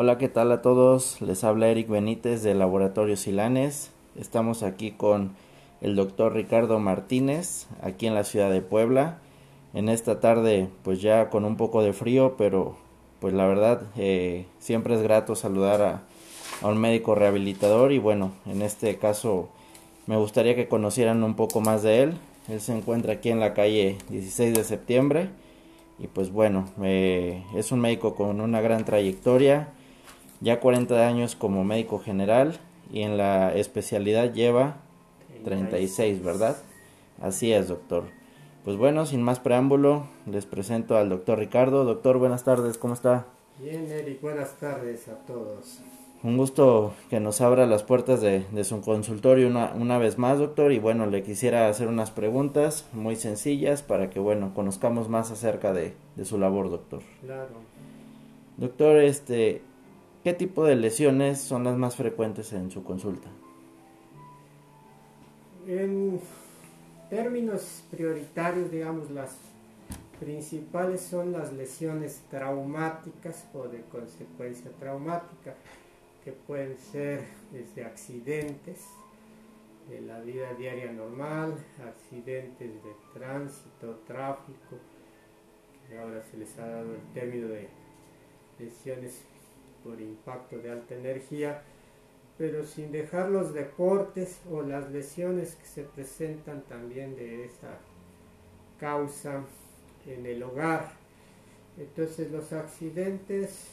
Hola, ¿qué tal a todos? Les habla Eric Benítez del Laboratorio Silanes. Estamos aquí con el doctor Ricardo Martínez, aquí en la ciudad de Puebla. En esta tarde, pues ya con un poco de frío, pero pues la verdad eh, siempre es grato saludar a, un médico rehabilitador y bueno, en este caso me gustaría que conocieran un poco más de él. Él se encuentra aquí en la calle 16 de septiembre y pues bueno, eh, es un médico con una gran trayectoria, ya 40 años como médico general y en la especialidad lleva 36, ¿verdad? Así es, doctor. Pues bueno, sin más preámbulo, les presento al doctor Ricardo. Doctor, buenas tardes, ¿cómo está? Bien, Eric, buenas tardes a todos. Un gusto que nos abra las puertas de, de su consultorio una, una, vez más, doctor. Y bueno, le quisiera hacer unas preguntas muy sencillas para que, bueno, conozcamos más acerca de, de su labor, doctor. Claro. Doctor, este, ¿qué tipo de lesiones son las más frecuentes en su consulta? En términos prioritarios, digamos, las principales son las lesiones traumáticas o de consecuencia traumática que pueden ser desde accidentes de la vida diaria normal, accidentes de tránsito, tráfico, que ahora se les ha dado el término de lesiones por impacto de alta energía, pero sin dejar los deportes o las lesiones que se presentan también de esa causa en el hogar. Entonces los accidentes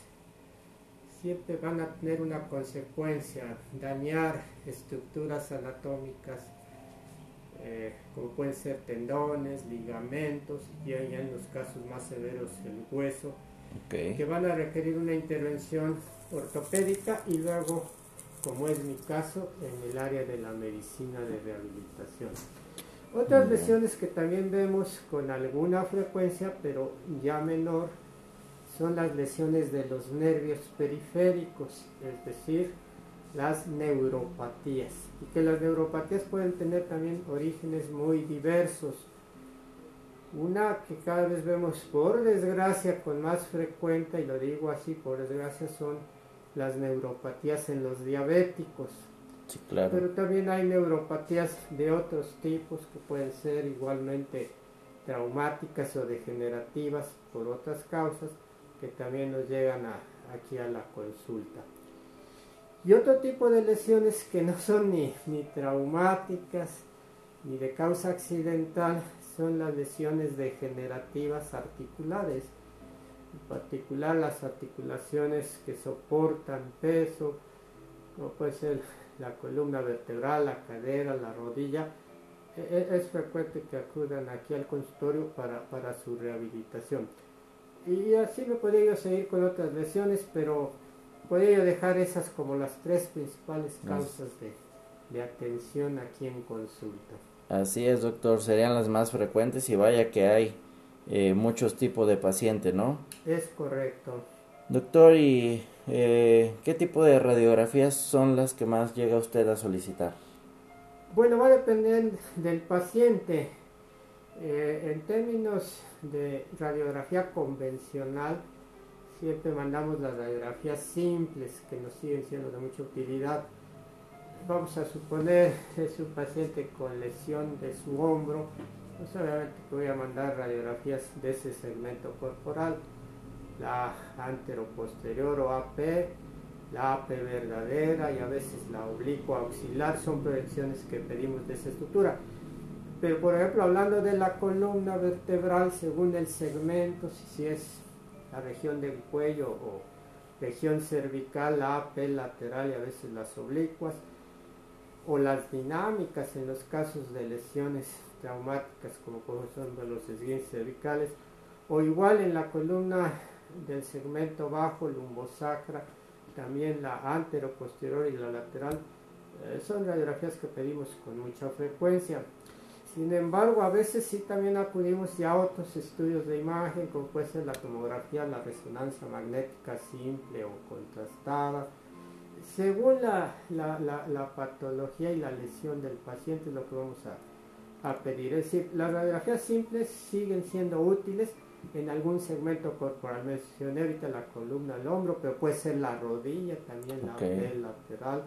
siempre van a tener una consecuencia, dañar estructuras anatómicas, eh, como pueden ser tendones, ligamentos, y ya en los casos más severos el hueso, Okay. que van a requerir una intervención ortopédica y luego, como es mi caso, en el área de la medicina de rehabilitación. Otras lesiones que también vemos con alguna frecuencia, pero ya menor, son las lesiones de los nervios periféricos, es decir, las neuropatías. Y que las neuropatías pueden tener también orígenes muy diversos. Una que cada vez vemos por desgracia con más frecuente, y lo digo así por desgracia, son las neuropatías en los diabéticos. Sí, claro. Pero también hay neuropatías de otros tipos que pueden ser igualmente traumáticas o degenerativas por otras causas que también nos llegan a, aquí a la consulta. Y otro tipo de lesiones que no son ni, ni traumáticas ni de causa accidental son las lesiones degenerativas articulares, en particular las articulaciones que soportan peso, como puede ser la columna vertebral, la cadera, la rodilla. E- e- Es frecuente que acudan aquí al consultorio para, para su rehabilitación. Y así me podría yo seguir con otras lesiones, pero podría yo dejar esas como las tres principales causas de, de atención aquí en consulta. Así es, doctor. Serían las más frecuentes y vaya que hay eh, muchos tipos de paciente, ¿no? Es correcto. Doctor, ¿y eh, qué tipo de radiografías son las que más llega usted a solicitar? Bueno, va a depender del paciente. Eh, en términos de radiografía convencional, siempre mandamos las radiografías simples que nos siguen siendo de mucha utilidad. Vamos a suponer es un paciente con lesión de su hombro, pues obviamente voy a mandar radiografías de ese segmento corporal, la anteroposterior o AP, la AP verdadera y a veces la oblicua auxiliar son proyecciones que pedimos de esa estructura. Pero por ejemplo, hablando de la columna vertebral, según el segmento, si es la región del cuello o región cervical, la AP lateral y a veces las oblicuas, o las dinámicas en los casos de lesiones traumáticas como son los esguinces cervicales, o igual en la columna del segmento bajo, lumbosacra, también la anteroposterior y la lateral, eh, son radiografías que pedimos con mucha frecuencia. Sin embargo, a veces sí también acudimos ya a otros estudios de imagen, como puede ser la tomografía, la resonancia magnética simple o contrastada. Según la, la, la, la patología y la lesión del paciente es lo que vamos a, a pedir. Es decir, las radiografías simples siguen siendo útiles, en algún segmento corporal. Mencioné ahorita la columna, el hombro, pero puede ser la rodilla, también la piel lateral.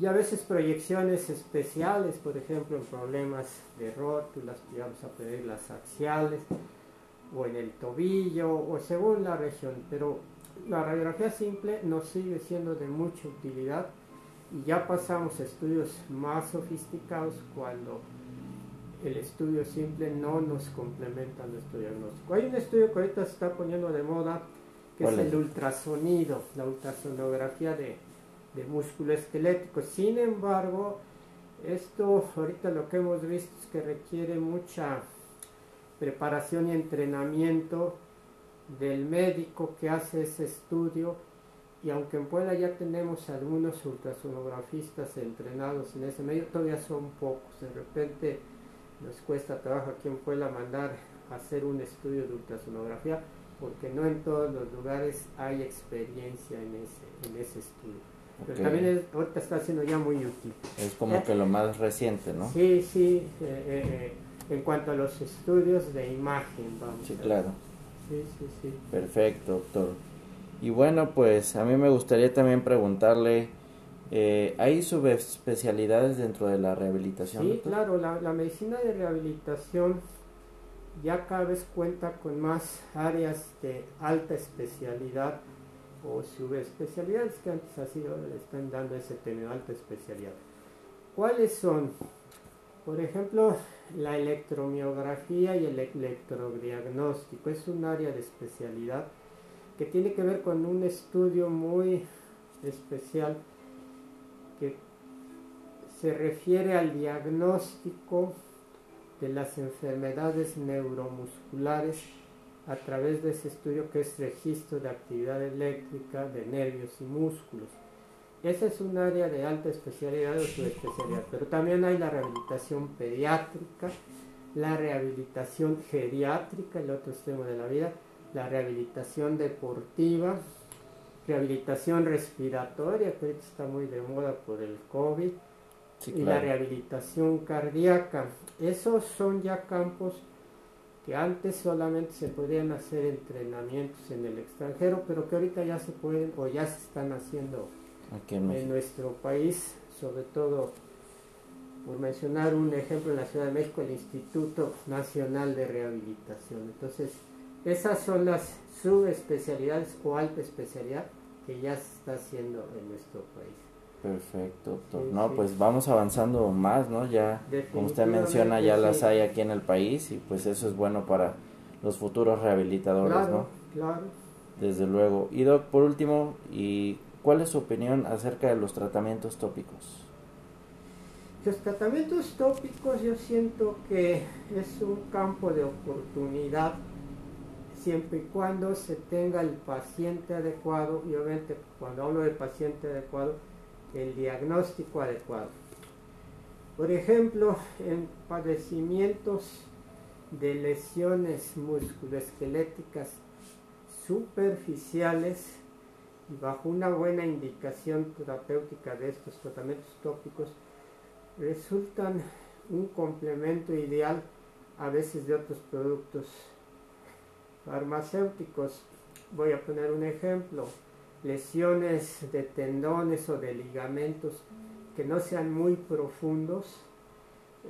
Y a veces proyecciones especiales, por ejemplo, en problemas de rótulas, vamos a pedir las axiales, o en el tobillo, o según la región. Pero la radiografía simple nos sigue siendo de mucha utilidad y ya pasamos a estudios más sofisticados cuando el estudio simple no nos complementa nuestro diagnóstico. Hay un estudio que ahorita se está poniendo de moda, que es el ultrasonido, la ultrasonografía de, de músculo esquelético. Sin embargo, esto ahorita lo que hemos visto es que requiere mucha preparación y entrenamiento del médico que hace ese estudio y aunque en Puebla ya tenemos algunos ultrasonografistas entrenados en ese medio, todavía son pocos. De repente nos cuesta trabajo aquí en Puebla mandar a hacer un estudio de ultrasonografía porque no en todos los lugares hay experiencia en ese, en ese estudio. Pero también ahorita está siendo ya muy útil. Es como eh, que lo más reciente, ¿no? Sí, sí, eh, eh, en cuanto a los estudios de imagen, vamos. Sí, claro. Sí, sí, sí. Perfecto, doctor. Y bueno, pues a mí me gustaría también preguntarle eh, ¿Hay subespecialidades dentro de la rehabilitación? Sí, claro, la, la, medicina de rehabilitación ya cada vez cuenta con más áreas de alta especialidad o subespecialidades que antes así le están dando ese término, alta especialidad. ¿Cuáles son? Por ejemplo, la electromiografía y el electrodiagnóstico es un área de especialidad que tiene que ver con un estudio muy especial que se refiere al diagnóstico de las enfermedades neuromusculares a través de ese estudio que es registro de actividad eléctrica de nervios y músculos. Esa es un área de alta especialidad o subespecialidad, pero también hay la rehabilitación pediátrica, la rehabilitación geriátrica, el otro extremo de la vida, la rehabilitación deportiva, rehabilitación respiratoria, que ahorita está muy de moda por el COVID, y la rehabilitación cardíaca. Esos son ya campos que antes solamente se podían hacer entrenamientos en el extranjero, pero que ahorita ya se pueden o ya se están haciendo en, nuestro país, sobre todo por mencionar un ejemplo en la Ciudad de México, el Instituto Nacional de Rehabilitación. Entonces, esas son las subespecialidades o alta especialidad que ya se está haciendo en nuestro país. Perfecto, doctor. no, pues vamos avanzando más, ¿no? Ya, como usted menciona, ya las hay aquí en el país y pues eso es bueno para los futuros rehabilitadores, ¿no? Claro. Desde luego. Y doc, por último, ¿y cuál es su opinión acerca de los tratamientos tópicos? Los tratamientos tópicos yo siento que es un campo de oportunidad siempre y cuando se tenga el paciente adecuado y obviamente cuando hablo de paciente adecuado, el diagnóstico adecuado. Por ejemplo, en padecimientos de lesiones musculoesqueléticas superficiales bajo una buena indicación terapéutica de estos tratamientos tópicos, resultan un complemento ideal a veces de otros productos farmacéuticos. Voy a poner un ejemplo. Lesiones de tendones o de ligamentos que no sean muy profundos.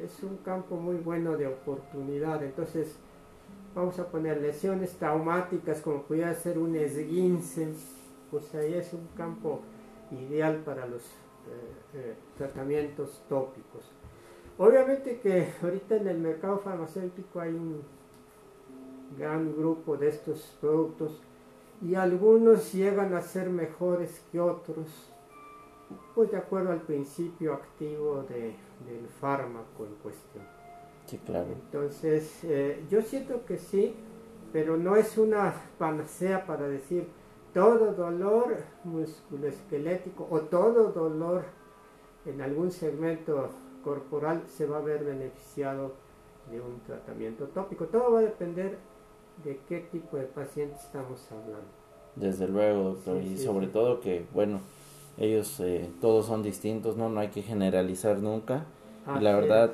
Es un campo muy bueno de oportunidad. Entonces, vamos a poner lesiones traumáticas como pudiera ser un esguince. Pues ahí es un campo ideal para los eh, eh, tratamientos tópicos. Obviamente que ahorita en el mercado farmacéutico hay un gran grupo de estos productos y algunos llegan a ser mejores que otros, pues de acuerdo al principio activo de, del fármaco en cuestión. Sí, claro. Entonces, eh, yo siento que sí, pero no es una panacea para decir todo dolor musculoesquelético o todo dolor en algún segmento corporal se va a ver beneficiado de un tratamiento tópico. Todo va a depender de qué tipo de paciente estamos hablando. Desde luego, doctor, y sobre todo que, bueno, ellos eh, todos son distintos, ¿no? No hay que generalizar nunca. y la verdad,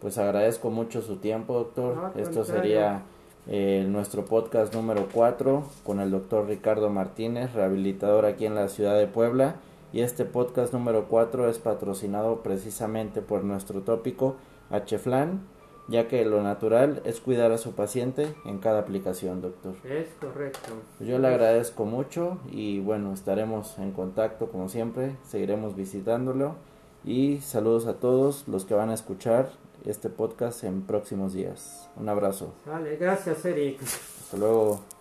pues agradezco mucho su tiempo, doctor. Esto sería eh, nuestro podcast número 4 con el doctor Ricardo Martínez, rehabilitador aquí en la ciudad de Puebla. Y este podcast número 4 es patrocinado precisamente por nuestro tópico HFLAN, ya que lo natural es cuidar a su paciente en cada aplicación, doctor. Es correcto. Pues yo le agradezco mucho y bueno, estaremos en contacto como siempre, seguiremos visitándolo y saludos a todos los que van a escuchar este podcast en próximos días. Un abrazo. Vale, gracias Eric. Hasta luego.